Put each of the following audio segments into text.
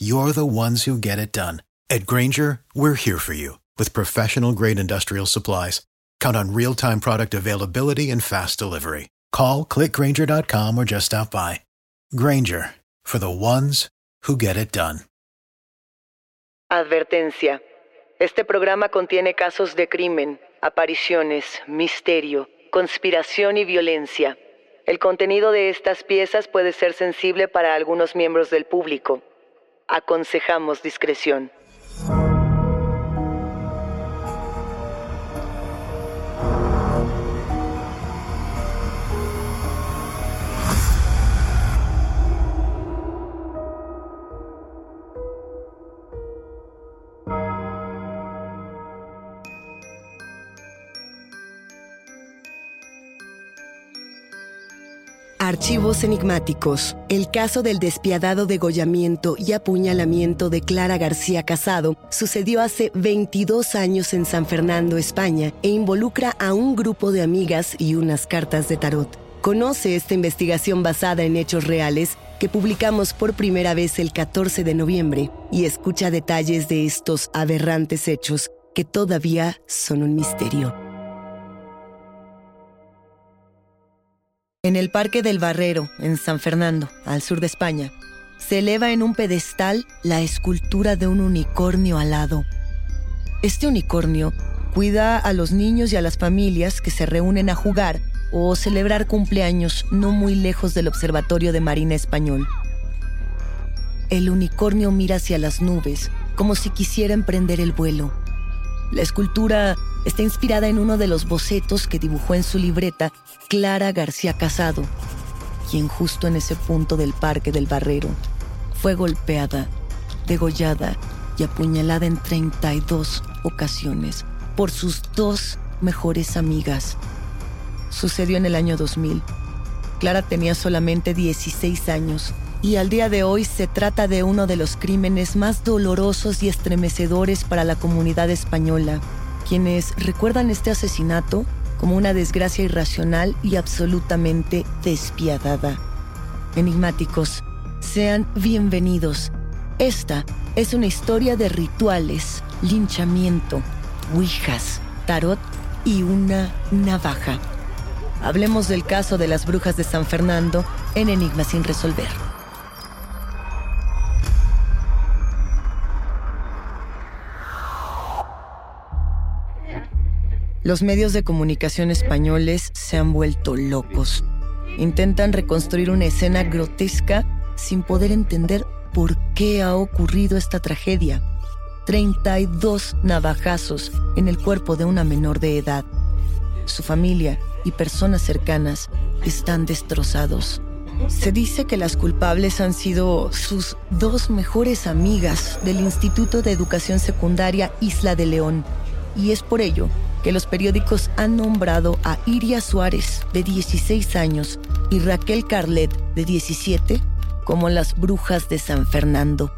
you're the ones who get it done. At Granger, we're here for you with professional grade industrial supplies. Count on real time product availability and fast delivery. Call clickgranger.com or just stop by. Granger for the ones who get it done. Advertencia. Este programa contiene casos de crimen, apariciones, misterio, conspiración y violencia. El contenido de estas piezas puede ser sensible para algunos miembros del público. Aconsejamos discreción. Archivos enigmáticos. El caso del despiadado degollamiento y apuñalamiento de Clara García Casado sucedió hace 22 años en San Fernando, España, e involucra a un grupo de amigas y unas cartas de tarot. Conoce esta investigación basada en hechos reales que publicamos por primera vez el 14 de noviembre y escucha detalles de estos aberrantes hechos que todavía son un misterio. En el Parque del Barrero, en San Fernando, al sur de España, se eleva en un pedestal la escultura de un unicornio alado. Este unicornio cuida a los niños y a las familias que se reúnen a jugar o celebrar cumpleaños no muy lejos del Observatorio de Marina Español. El unicornio mira hacia las nubes, como si quisiera emprender el vuelo. La escultura está inspirada en uno de los bocetos que dibujó en su libreta Clara García Casado, quien justo en ese punto del Parque del Barrero fue golpeada, degollada y apuñalada en 32 ocasiones por sus dos mejores amigas. Sucedió en el año 2000. Clara tenía solamente 16 años y al día de hoy se trata de uno de los crímenes más dolorosos y estremecedores para la comunidad española, quienes recuerdan este asesinato como una desgracia irracional y absolutamente despiadada. Enigmáticos, sean bienvenidos. Esta es una historia de rituales, linchamiento, ouijas, tarot y una navaja. Hablemos del caso de las brujas de San Fernando en Enigma sin resolver. Los medios de comunicación españoles se han vuelto locos. Intentan reconstruir una escena grotesca sin poder entender por qué ha ocurrido esta tragedia. 32 navajazos en el cuerpo de una menor de edad. Su familia y personas cercanas están destrozados. Se dice que las culpables han sido sus dos mejores amigas del Instituto de Educación Secundaria Isla de León. Y es por ello que los periódicos han nombrado a Iria Suárez, de 16 años, y Raquel Carlet, de 17, como las brujas de San Fernando.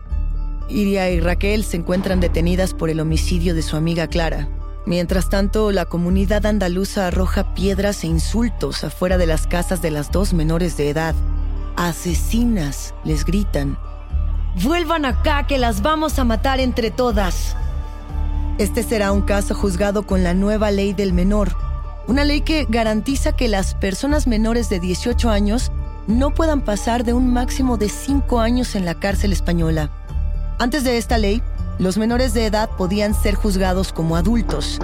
Iria y Raquel se encuentran detenidas por el homicidio de su amiga Clara. Mientras tanto, la comunidad andaluza arroja piedras e insultos afuera de las casas de las dos menores de edad. Asesinas, les gritan. Vuelvan acá que las vamos a matar entre todas. Este será un caso juzgado con la nueva ley del menor, una ley que garantiza que las personas menores de 18 años no puedan pasar de un máximo de 5 años en la cárcel española. Antes de esta ley, los menores de edad podían ser juzgados como adultos,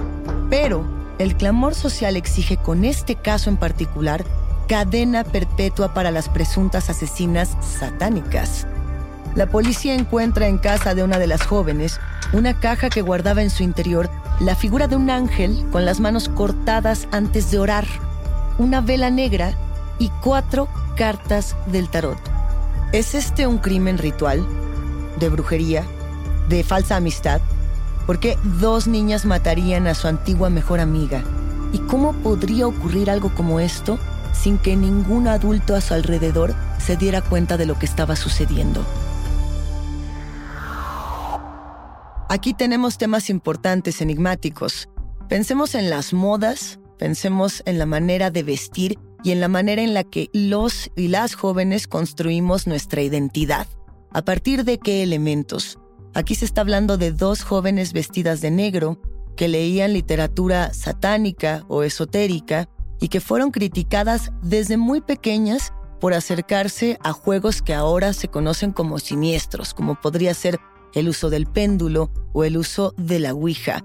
pero el clamor social exige con este caso en particular cadena perpetua para las presuntas asesinas satánicas. La policía encuentra en casa de una de las jóvenes una caja que guardaba en su interior la figura de un ángel con las manos cortadas antes de orar, una vela negra y cuatro cartas del tarot. ¿Es este un crimen ritual? ¿De brujería? ¿De falsa amistad? ¿Por qué dos niñas matarían a su antigua mejor amiga? ¿Y cómo podría ocurrir algo como esto sin que ningún adulto a su alrededor se diera cuenta de lo que estaba sucediendo? Aquí tenemos temas importantes, enigmáticos. Pensemos en las modas, pensemos en la manera de vestir y en la manera en la que los y las jóvenes construimos nuestra identidad. ¿A partir de qué elementos? Aquí se está hablando de dos jóvenes vestidas de negro que leían literatura satánica o esotérica y que fueron criticadas desde muy pequeñas por acercarse a juegos que ahora se conocen como siniestros, como podría ser el uso del péndulo o el uso de la Ouija.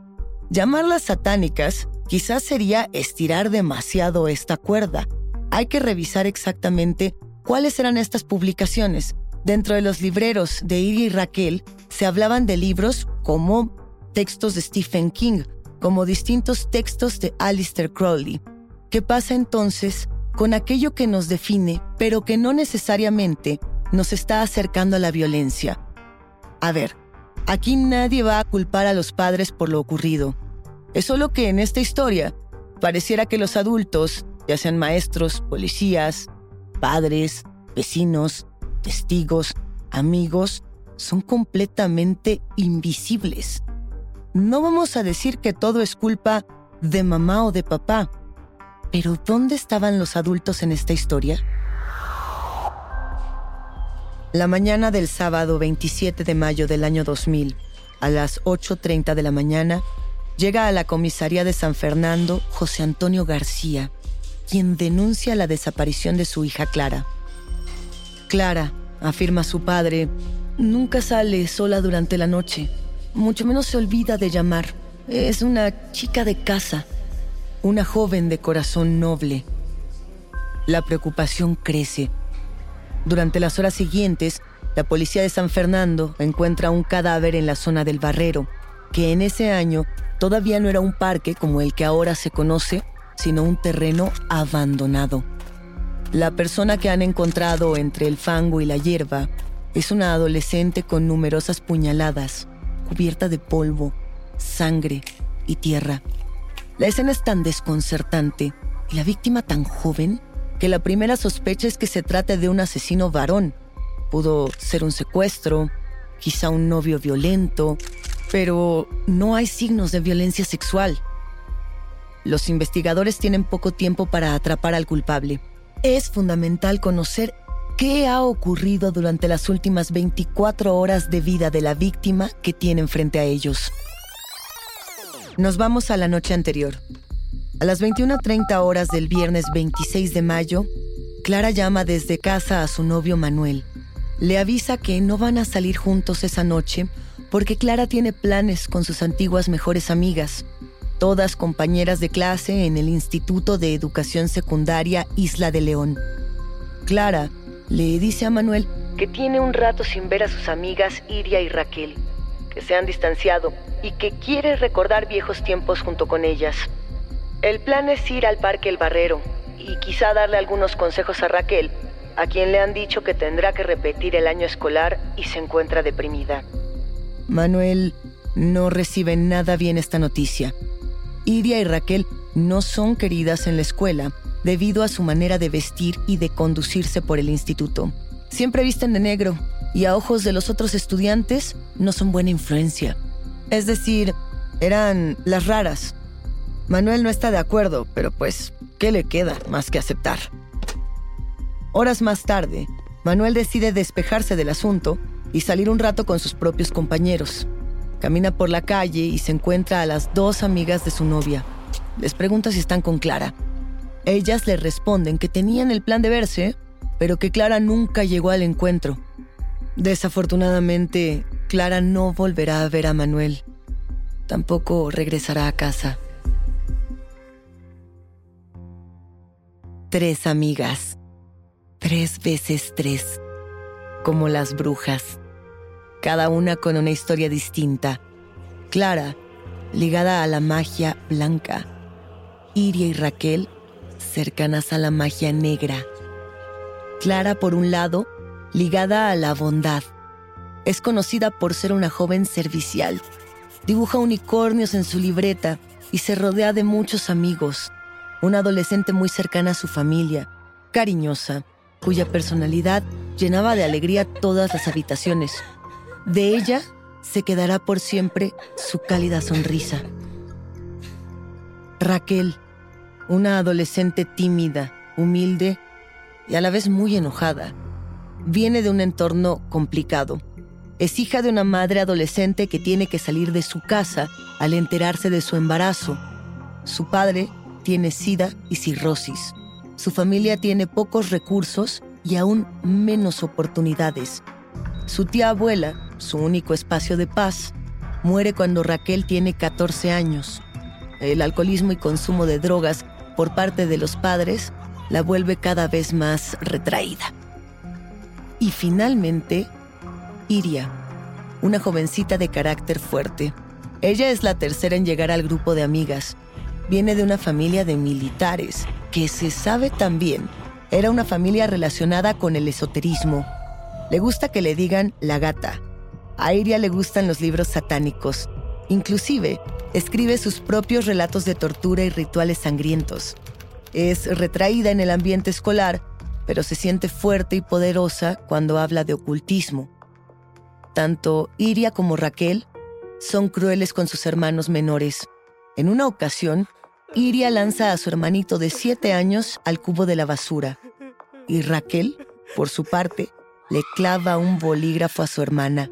Llamarlas satánicas quizás sería estirar demasiado esta cuerda. Hay que revisar exactamente cuáles eran estas publicaciones. Dentro de los libreros de Iri y Raquel se hablaban de libros como textos de Stephen King, como distintos textos de Alistair Crowley. ¿Qué pasa entonces con aquello que nos define, pero que no necesariamente nos está acercando a la violencia? A ver, aquí nadie va a culpar a los padres por lo ocurrido. Es solo que en esta historia pareciera que los adultos, ya sean maestros, policías, padres, vecinos, testigos, amigos, son completamente invisibles. No vamos a decir que todo es culpa de mamá o de papá, pero ¿dónde estaban los adultos en esta historia? La mañana del sábado 27 de mayo del año 2000, a las 8.30 de la mañana, llega a la comisaría de San Fernando José Antonio García, quien denuncia la desaparición de su hija Clara. Clara, afirma su padre, nunca sale sola durante la noche, mucho menos se olvida de llamar. Es una chica de casa, una joven de corazón noble. La preocupación crece durante las horas siguientes, la policía de San Fernando encuentra un cadáver en la zona del Barrero, que en ese año todavía no era un parque como el que ahora se conoce, sino un terreno abandonado. La persona que han encontrado entre el fango y la hierba es una adolescente con numerosas puñaladas, cubierta de polvo, sangre y tierra. La escena es tan desconcertante y la víctima tan joven que la primera sospecha es que se trate de un asesino varón. Pudo ser un secuestro, quizá un novio violento, pero no hay signos de violencia sexual. Los investigadores tienen poco tiempo para atrapar al culpable. Es fundamental conocer qué ha ocurrido durante las últimas 24 horas de vida de la víctima que tienen frente a ellos. Nos vamos a la noche anterior. A las 21.30 horas del viernes 26 de mayo, Clara llama desde casa a su novio Manuel. Le avisa que no van a salir juntos esa noche porque Clara tiene planes con sus antiguas mejores amigas, todas compañeras de clase en el Instituto de Educación Secundaria Isla de León. Clara le dice a Manuel que tiene un rato sin ver a sus amigas Iria y Raquel, que se han distanciado y que quiere recordar viejos tiempos junto con ellas. El plan es ir al Parque El Barrero y quizá darle algunos consejos a Raquel, a quien le han dicho que tendrá que repetir el año escolar y se encuentra deprimida. Manuel no recibe nada bien esta noticia. Iria y Raquel no son queridas en la escuela debido a su manera de vestir y de conducirse por el instituto. Siempre visten de negro y a ojos de los otros estudiantes no son buena influencia. Es decir, eran las raras. Manuel no está de acuerdo, pero pues, ¿qué le queda más que aceptar? Horas más tarde, Manuel decide despejarse del asunto y salir un rato con sus propios compañeros. Camina por la calle y se encuentra a las dos amigas de su novia. Les pregunta si están con Clara. Ellas le responden que tenían el plan de verse, pero que Clara nunca llegó al encuentro. Desafortunadamente, Clara no volverá a ver a Manuel. Tampoco regresará a casa. Tres amigas. Tres veces tres. Como las brujas. Cada una con una historia distinta. Clara, ligada a la magia blanca. Iria y Raquel, cercanas a la magia negra. Clara, por un lado, ligada a la bondad. Es conocida por ser una joven servicial. Dibuja unicornios en su libreta y se rodea de muchos amigos. Una adolescente muy cercana a su familia, cariñosa, cuya personalidad llenaba de alegría todas las habitaciones. De ella se quedará por siempre su cálida sonrisa. Raquel, una adolescente tímida, humilde y a la vez muy enojada. Viene de un entorno complicado. Es hija de una madre adolescente que tiene que salir de su casa al enterarse de su embarazo. Su padre tiene sida y cirrosis. Su familia tiene pocos recursos y aún menos oportunidades. Su tía abuela, su único espacio de paz, muere cuando Raquel tiene 14 años. El alcoholismo y consumo de drogas por parte de los padres la vuelve cada vez más retraída. Y finalmente, Iria, una jovencita de carácter fuerte. Ella es la tercera en llegar al grupo de amigas. Viene de una familia de militares, que se sabe también era una familia relacionada con el esoterismo. Le gusta que le digan la gata. A Iria le gustan los libros satánicos. Inclusive, escribe sus propios relatos de tortura y rituales sangrientos. Es retraída en el ambiente escolar, pero se siente fuerte y poderosa cuando habla de ocultismo. Tanto Iria como Raquel son crueles con sus hermanos menores. En una ocasión, Iria lanza a su hermanito de siete años al cubo de la basura y Raquel, por su parte, le clava un bolígrafo a su hermana.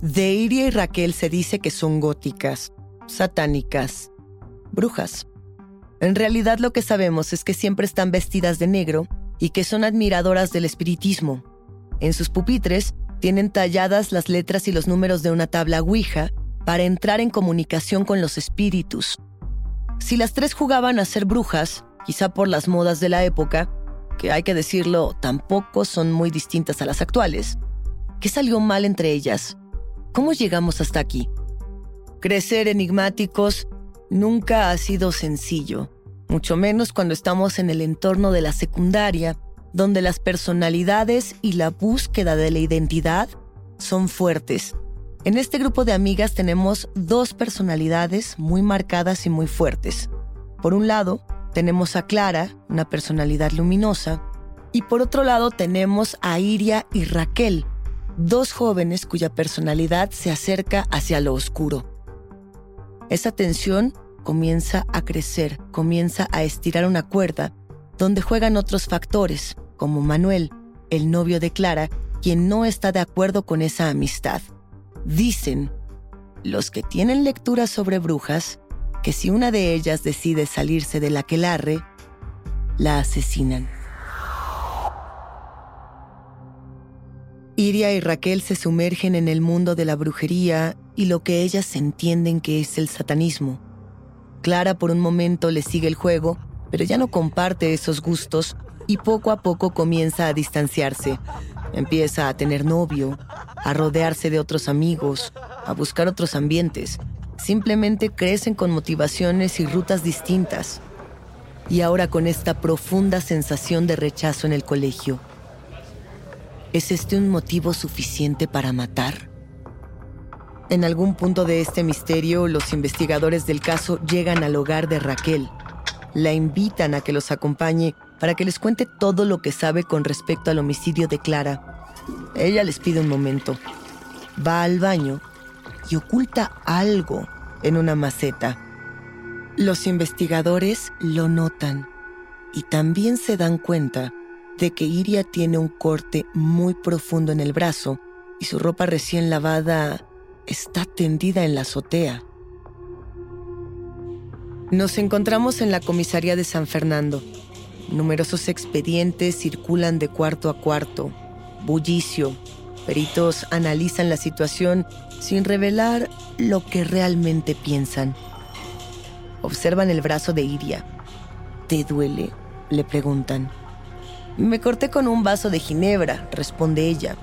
De Iria y Raquel se dice que son góticas, satánicas, brujas. En realidad lo que sabemos es que siempre están vestidas de negro y que son admiradoras del espiritismo. En sus pupitres tienen talladas las letras y los números de una tabla Ouija para entrar en comunicación con los espíritus. Si las tres jugaban a ser brujas, quizá por las modas de la época, que hay que decirlo, tampoco son muy distintas a las actuales, ¿qué salió mal entre ellas? ¿Cómo llegamos hasta aquí? Crecer enigmáticos nunca ha sido sencillo, mucho menos cuando estamos en el entorno de la secundaria, donde las personalidades y la búsqueda de la identidad son fuertes. En este grupo de amigas tenemos dos personalidades muy marcadas y muy fuertes. Por un lado, tenemos a Clara, una personalidad luminosa, y por otro lado tenemos a Iria y Raquel, dos jóvenes cuya personalidad se acerca hacia lo oscuro. Esa tensión comienza a crecer, comienza a estirar una cuerda, donde juegan otros factores, como Manuel, el novio de Clara, quien no está de acuerdo con esa amistad. Dicen los que tienen lecturas sobre brujas que si una de ellas decide salirse de la aquelarre, la asesinan. Iria y Raquel se sumergen en el mundo de la brujería y lo que ellas entienden que es el satanismo. Clara por un momento le sigue el juego, pero ya no comparte esos gustos y poco a poco comienza a distanciarse. Empieza a tener novio, a rodearse de otros amigos, a buscar otros ambientes. Simplemente crecen con motivaciones y rutas distintas. Y ahora con esta profunda sensación de rechazo en el colegio. ¿Es este un motivo suficiente para matar? En algún punto de este misterio, los investigadores del caso llegan al hogar de Raquel. La invitan a que los acompañe para que les cuente todo lo que sabe con respecto al homicidio de Clara. Ella les pide un momento. Va al baño y oculta algo en una maceta. Los investigadores lo notan y también se dan cuenta de que Iria tiene un corte muy profundo en el brazo y su ropa recién lavada está tendida en la azotea. Nos encontramos en la comisaría de San Fernando. Numerosos expedientes circulan de cuarto a cuarto. Bullicio. Peritos analizan la situación sin revelar lo que realmente piensan. Observan el brazo de Iria. ¿Te duele? Le preguntan. Me corté con un vaso de ginebra, responde ella.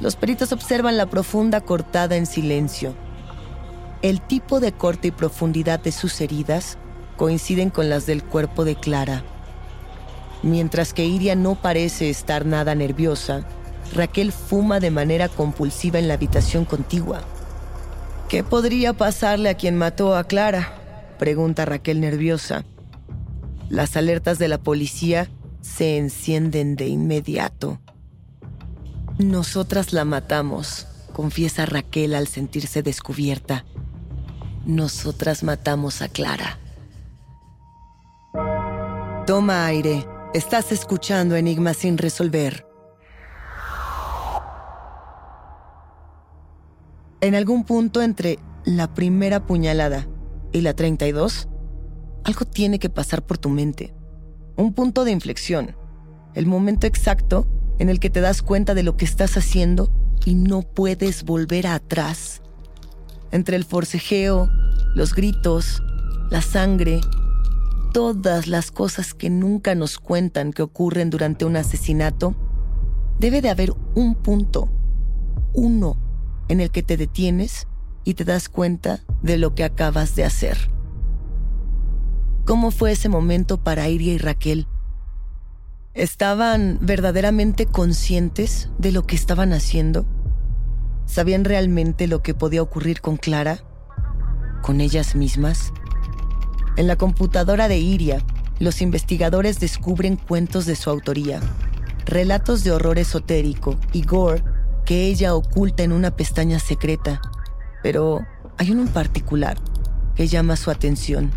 Los peritos observan la profunda cortada en silencio. El tipo de corte y profundidad de sus heridas coinciden con las del cuerpo de Clara. Mientras que Iria no parece estar nada nerviosa, Raquel fuma de manera compulsiva en la habitación contigua. ¿Qué podría pasarle a quien mató a Clara? pregunta Raquel nerviosa. Las alertas de la policía se encienden de inmediato. Nosotras la matamos, confiesa Raquel al sentirse descubierta. Nosotras matamos a Clara. Toma aire. Estás escuchando Enigma sin resolver. En algún punto entre la primera puñalada y la 32, algo tiene que pasar por tu mente. Un punto de inflexión. El momento exacto en el que te das cuenta de lo que estás haciendo y no puedes volver atrás. Entre el forcejeo, los gritos, la sangre, todas las cosas que nunca nos cuentan que ocurren durante un asesinato, debe de haber un punto, uno, en el que te detienes y te das cuenta de lo que acabas de hacer. ¿Cómo fue ese momento para Iria y Raquel? ¿Estaban verdaderamente conscientes de lo que estaban haciendo? ¿Sabían realmente lo que podía ocurrir con Clara? ¿Con ellas mismas? En la computadora de Iria, los investigadores descubren cuentos de su autoría, relatos de horror esotérico y gore que ella oculta en una pestaña secreta. Pero hay uno en particular que llama su atención.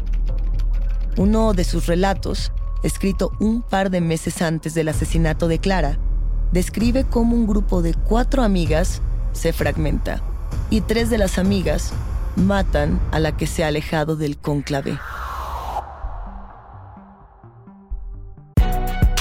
Uno de sus relatos escrito un par de meses antes del asesinato de Clara, describe cómo un grupo de cuatro amigas se fragmenta y tres de las amigas matan a la que se ha alejado del cónclave.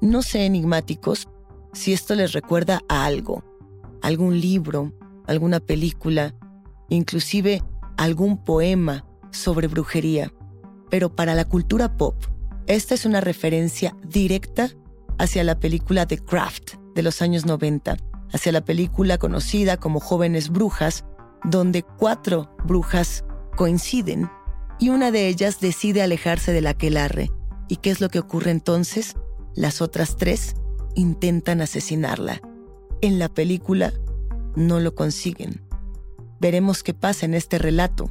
No sé, enigmáticos, si esto les recuerda a algo, algún libro, alguna película, inclusive algún poema sobre brujería. Pero para la cultura pop, esta es una referencia directa hacia la película The Craft de los años 90, hacia la película conocida como Jóvenes Brujas, donde cuatro brujas coinciden y una de ellas decide alejarse del aquelarre. ¿Y qué es lo que ocurre entonces? Las otras tres intentan asesinarla. En la película no lo consiguen. Veremos qué pasa en este relato,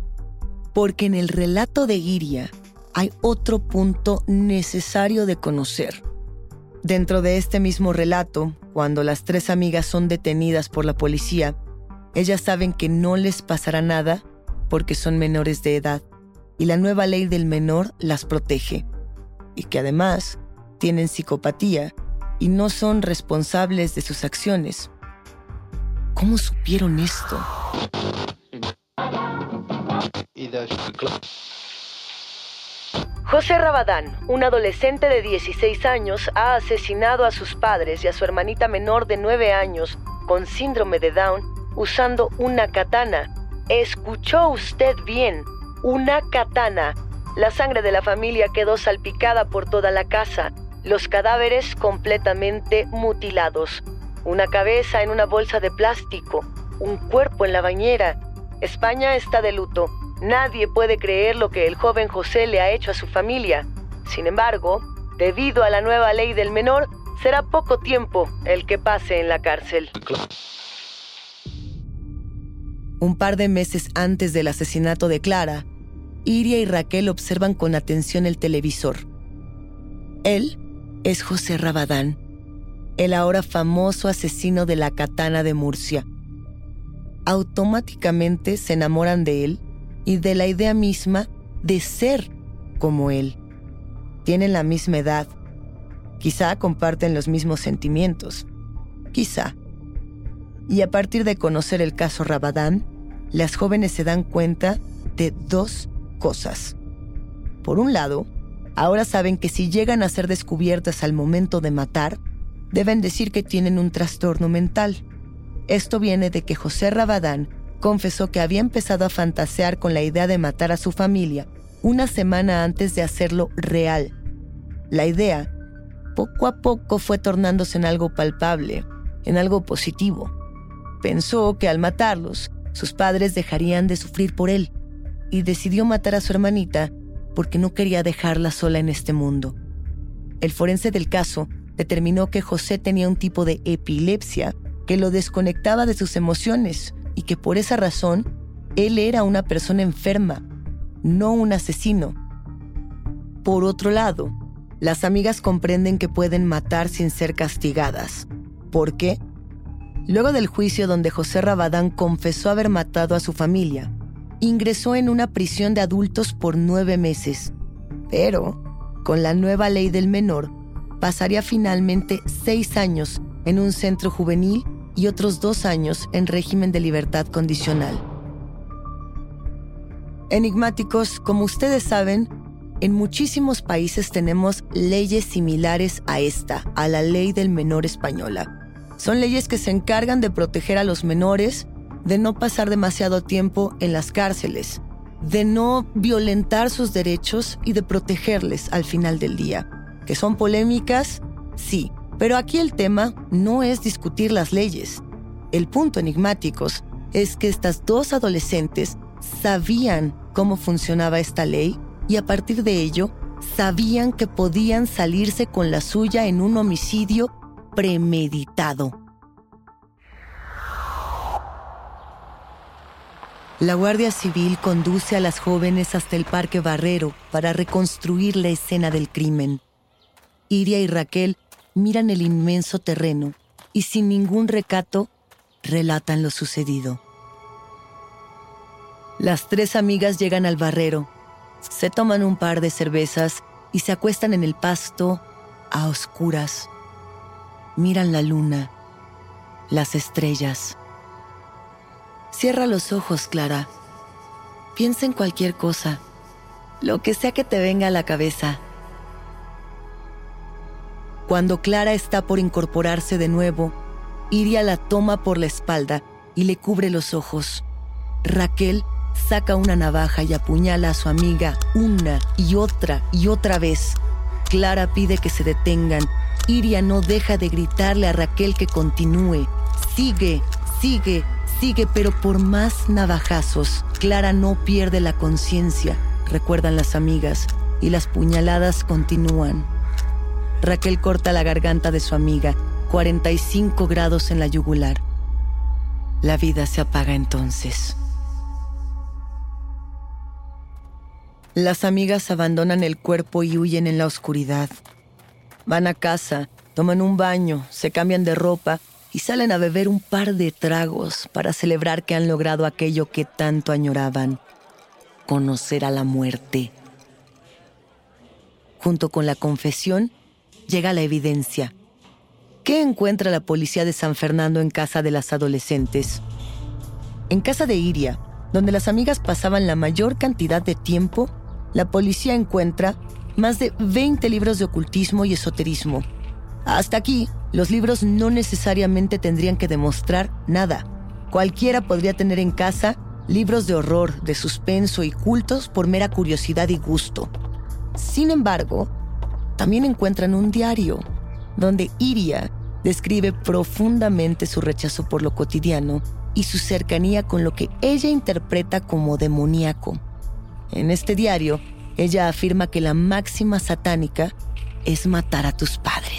porque en el relato de Iria hay otro punto necesario de conocer. Dentro de este mismo relato, Cuando las tres amigas son detenidas por la policía, ellas saben que no les pasará nada porque son menores de edad y la nueva ley del menor las protege. Y que además tienen psicopatía y no son responsables de sus acciones. ¿Cómo supieron esto? José Rabadán, un adolescente de 16 años, ha asesinado a sus padres y a su hermanita menor de 9 años con síndrome de Down usando una katana. Escuchó usted bien, una katana. La sangre de la familia quedó salpicada por toda la casa, los cadáveres completamente mutilados, una cabeza en una bolsa de plástico, un cuerpo en la bañera. España está de luto. Nadie puede creer lo que el joven José le ha hecho a su familia. Sin embargo, debido a la nueva ley del menor, será poco tiempo el que pase en la cárcel. Un par de meses antes del asesinato de Clara, Iria y Raquel observan con atención el televisor. Él es José Rabadán, el ahora famoso asesino de la katana de Murcia. Automáticamente se enamoran de él y de la idea misma de ser como él. Tienen la misma edad. Quizá comparten los mismos sentimientos. Quizá. Y a partir de conocer el caso Rabadán, las jóvenes se dan cuenta de dos cosas. Por un lado, ahora saben que si llegan a ser descubiertas al momento de matar, deben decir que tienen un trastorno mental. Esto viene de que José Rabadán confesó que había empezado a fantasear con la idea de matar a su familia una semana antes de hacerlo real. La idea, poco a poco, fue tornándose en algo palpable, en algo positivo. Pensó que al matarlos, sus padres dejarían de sufrir por él, y decidió matar a su hermanita porque no quería dejarla sola en este mundo. El forense del caso determinó que José tenía un tipo de epilepsia que lo desconectaba de sus emociones y que por esa razón él era una persona enferma, no un asesino. Por otro lado, las amigas comprenden que pueden matar sin ser castigadas. ¿Por qué? Luego del juicio donde José Rabadán confesó haber matado a su familia, ingresó en una prisión de adultos por nueve meses. Pero, con la nueva ley del menor, pasaría finalmente seis años en un centro juvenil y otros dos años en régimen de libertad condicional. Enigmáticos, como ustedes saben, en muchísimos países tenemos leyes similares a esta, a la ley del menor española. Son leyes que se encargan de proteger a los menores, de no pasar demasiado tiempo en las cárceles, de no violentar sus derechos y de protegerles al final del día. ¿Que son polémicas? Sí, pero aquí el tema no es discutir las leyes. El punto enigmáticos es que estas dos adolescentes sabían cómo funcionaba esta ley y a partir de ello sabían que podían salirse con la suya en un homicidio premeditado. La Guardia Civil conduce a las jóvenes hasta el Parque Barrero para reconstruir la escena del crimen. Iria y Raquel miran el inmenso terreno y sin ningún recato relatan lo sucedido. Las tres amigas llegan al barrero, se toman un par de cervezas y se acuestan en el pasto a oscuras. Miran la luna, las estrellas. Cierra los ojos, Clara. Piensa en cualquier cosa, lo que sea que te venga a la cabeza. Cuando Clara está por incorporarse de nuevo, Iria la toma por la espalda y le cubre los ojos. Raquel saca una navaja y apuñala a su amiga una y otra y otra vez. Clara pide que se detengan. Iria no deja de gritarle a Raquel que continúe. Sigue, sigue, sigue, pero por más navajazos, Clara no pierde la conciencia, recuerdan las amigas, y las puñaladas continúan. Raquel corta la garganta de su amiga, 45 grados en la yugular. La vida se apaga entonces. Las amigas abandonan el cuerpo y huyen en la oscuridad. Van a casa Toman un baño, se cambian de ropa y salen a beber un par de tragos para celebrar que han logrado aquello que tanto añoraban, conocer a la muerte. Junto con la confesión llega la evidencia. ¿Qué encuentra la policía de San Fernando en casa de las adolescentes? En casa de Iria, donde las amigas pasaban la mayor cantidad de tiempo, la policía encuentra más de 20 libros de ocultismo y esoterismo. Hasta aquí, los libros no necesariamente tendrían que demostrar nada. Cualquiera podría tener en casa libros de horror, de suspenso y cultos por mera curiosidad y gusto. Sin embargo, también encuentran un diario donde Iria describe profundamente su rechazo por lo cotidiano y su cercanía con lo que ella interpreta como demoníaco. En este diario, ella afirma que la máxima satánica es matar a tus padres.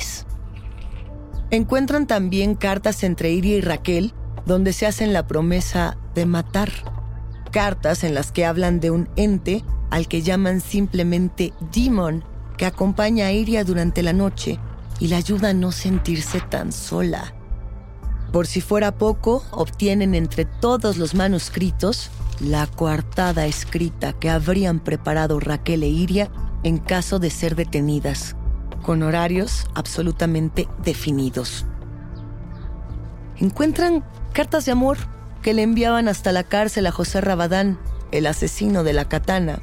Encuentran también cartas entre Iria y Raquel donde se hacen la promesa de matar. Cartas en las que hablan de un ente al que llaman simplemente Demon, que acompaña a Iria durante la noche y la ayuda a no sentirse tan sola. Por si fuera poco, obtienen entre todos los manuscritos la coartada escrita que habrían preparado Raquel e Iria en caso de ser detenidas, con horarios absolutamente definidos. Encuentran cartas de amor que le enviaban hasta la cárcel a José Rabadán, el asesino de la katana,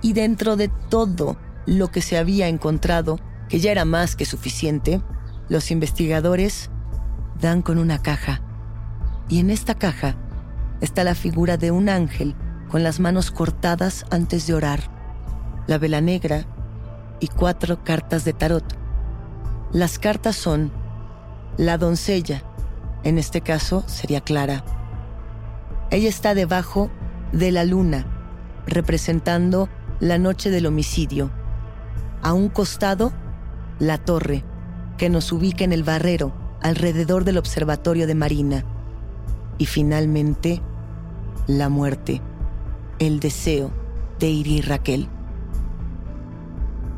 y dentro de todo lo que se había encontrado, que ya era más que suficiente, los investigadores dan con una caja. Y en esta caja está la figura de un ángel con las manos cortadas antes de orar, la vela negra y cuatro cartas de tarot. Las cartas son la doncella, en este caso sería Clara. Ella está debajo de la luna, representando la noche del homicidio. A un costado, la torre, que nos ubica en el barrero, alrededor del observatorio de Marina. Y finalmente, la muerte, el deseo de Iri Raquel.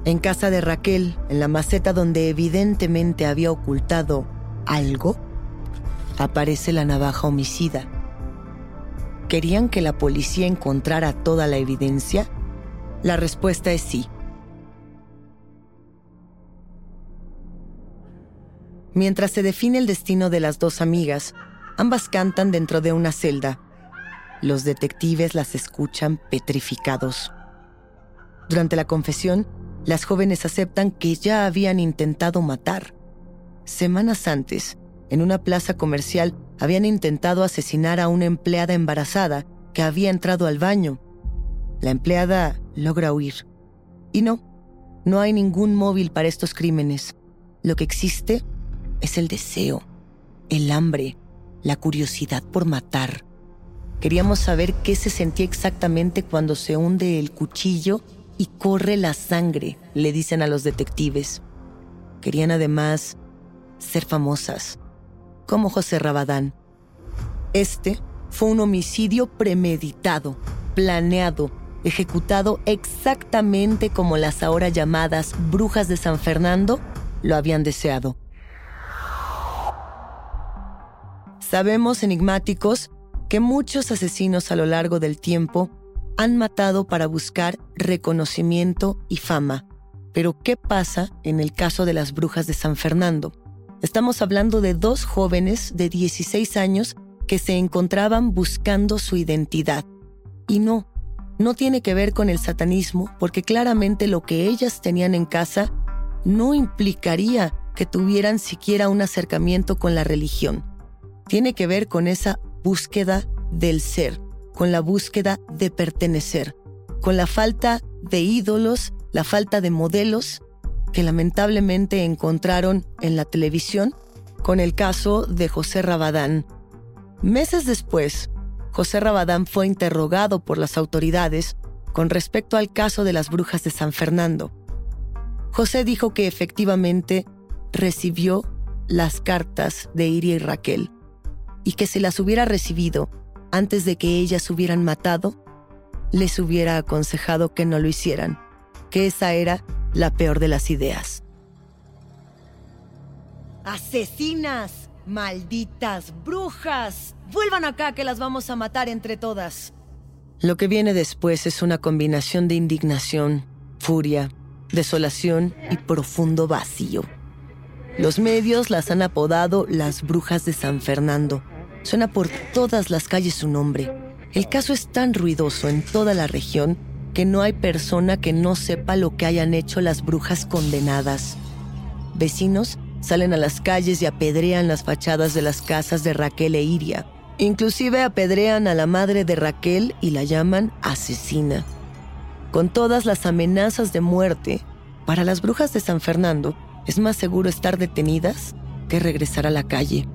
En casa de Raquel, en la maceta donde evidentemente había ocultado algo, aparece la navaja homicida. ¿Querían que la policía encontrara toda la evidencia? La respuesta es sí. Mientras se define el destino de las dos amigas, ambas cantan dentro de una celda. Los detectives las escuchan petrificados. Durante la confesión, las jóvenes aceptan que ya habían intentado matar. Semanas antes, en una plaza comercial, habían intentado asesinar a una empleada embarazada que había entrado al baño. La empleada logra huir. Y no, no hay ningún móvil para estos crímenes. Lo que existe es el deseo, el hambre, la curiosidad por matar. Queríamos saber qué se sentía exactamente cuando se hunde el cuchillo y corre la sangre, le dicen a los detectives. Querían además ser famosas, como José Rabadán. Este fue un homicidio premeditado, planeado, ejecutado exactamente como las ahora llamadas brujas de San Fernando lo habían deseado. Sabemos, enigmáticos, que muchos asesinos a lo largo del tiempo han matado para buscar reconocimiento y fama. Pero ¿qué pasa en el caso de las brujas de San Fernando? Estamos hablando de dos jóvenes de 16 años que se encontraban buscando su identidad. Y no, no tiene que ver con el satanismo, porque claramente lo que ellas tenían en casa no implicaría que tuvieran siquiera un acercamiento con la religión tiene que ver con esa búsqueda del ser, con la búsqueda de pertenecer, con la falta de ídolos, la falta de modelos que lamentablemente encontraron en la televisión con el caso de José Rabadán. Meses después, José Rabadán fue interrogado por las autoridades con respecto al caso de las brujas de San Fernando. José dijo que efectivamente recibió las cartas de Iria y Raquel, y que si las hubiera recibido antes de que ellas hubieran matado, les hubiera aconsejado que no lo hicieran, que esa era la peor de las ideas. ¡Asesinas! ¡Malditas brujas! Vuelvan acá que las vamos a matar entre todas. Lo que viene después es una combinación de indignación, furia, desolación y profundo vacío. Los medios las han apodado las brujas de San Fernando. Suena por todas las calles su nombre. El caso es tan ruidoso en toda la región que no hay persona que no sepa lo que hayan hecho las brujas condenadas. Vecinos salen a las calles y apedrean las fachadas de las casas de Raquel e Iria. Inclusive apedrean a la madre de Raquel y la llaman asesina. Con todas las amenazas de muerte, para las brujas de San Fernando es más seguro estar detenidas que regresar a la calle.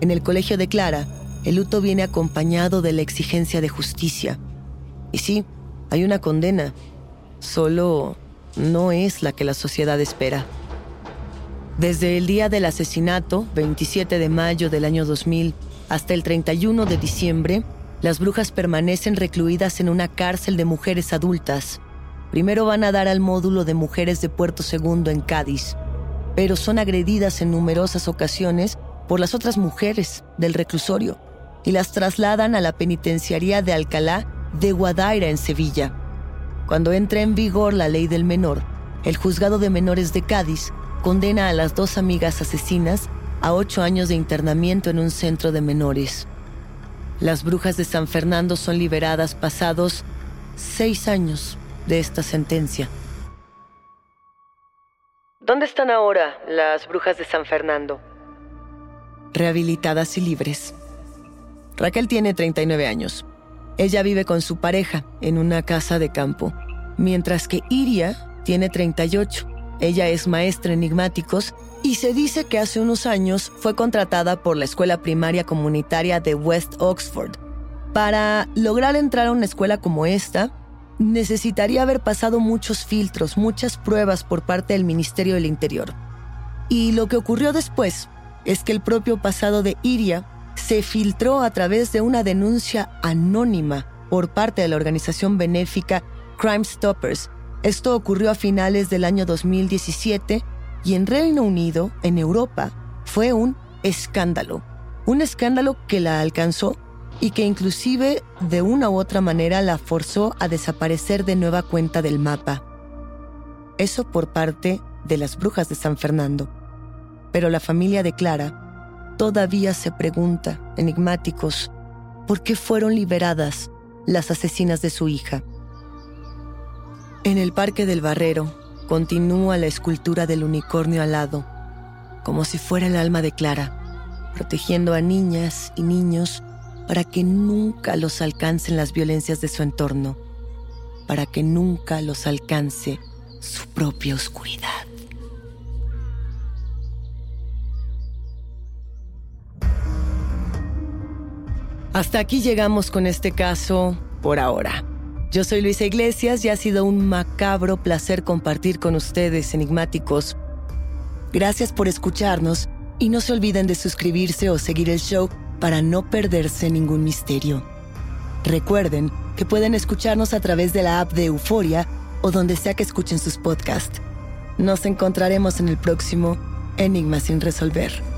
En el colegio de Clara, el luto viene acompañado de la exigencia de justicia. Y sí, hay una condena, solo no es la que la sociedad espera. Desde el día del asesinato, 27 de mayo del año 2000, hasta el 31 de diciembre, las brujas permanecen recluidas en una cárcel de mujeres adultas. Primero van a dar al módulo de mujeres de Puerto Segundo en Cádiz, pero son agredidas en numerosas ocasiones por las otras mujeres del reclusorio y las trasladan a la penitenciaría de Alcalá de Guadaira en Sevilla. Cuando entra en vigor la ley del menor, el juzgado de menores de Cádiz condena a las dos amigas asesinas a ocho años de internamiento en un centro de menores. Las brujas de San Fernando son liberadas pasados seis años de esta sentencia. ¿Dónde están ahora las brujas de San Fernando? Rehabilitadas y libres. Raquel tiene 39 años. Ella vive con su pareja en una casa de campo, mientras que Iria tiene 38. Ella es maestra enigmáticos y se dice que hace unos años fue contratada por la escuela primaria comunitaria de West Oxford. Para lograr entrar a una escuela como esta, necesitaría haber pasado muchos filtros, muchas pruebas por parte del Ministerio del Interior. Y lo que ocurrió después es que el propio pasado de Iria se filtró a través de una denuncia anónima por parte de la organización benéfica Crime Stoppers. Esto ocurrió a finales del año 2017 y en Reino Unido, en Europa, fue un escándalo. Un escándalo que la alcanzó y que inclusive de una u otra manera la forzó a desaparecer de nueva cuenta del mapa. Eso por parte de las brujas de San Fernando. Pero la familia de Clara todavía se pregunta, enigmáticos, ¿por qué fueron liberadas las asesinas de su hija? En el Parque del Barrero continúa la escultura del unicornio alado, como si fuera el alma de Clara, protegiendo a niñas y niños para que nunca los alcancen las violencias de su entorno, para que nunca los alcance su propia oscuridad. Hasta aquí llegamos con este caso por ahora. Yo soy Luisa Iglesias y ha sido un macabro placer compartir con ustedes, enigmáticos. Gracias por escucharnos y no se olviden de suscribirse o seguir el show para no perderse ningún misterio. Recuerden que pueden escucharnos a través de la app de Euforia o donde sea que escuchen sus podcasts. Nos encontraremos en el próximo Enigma sin resolver.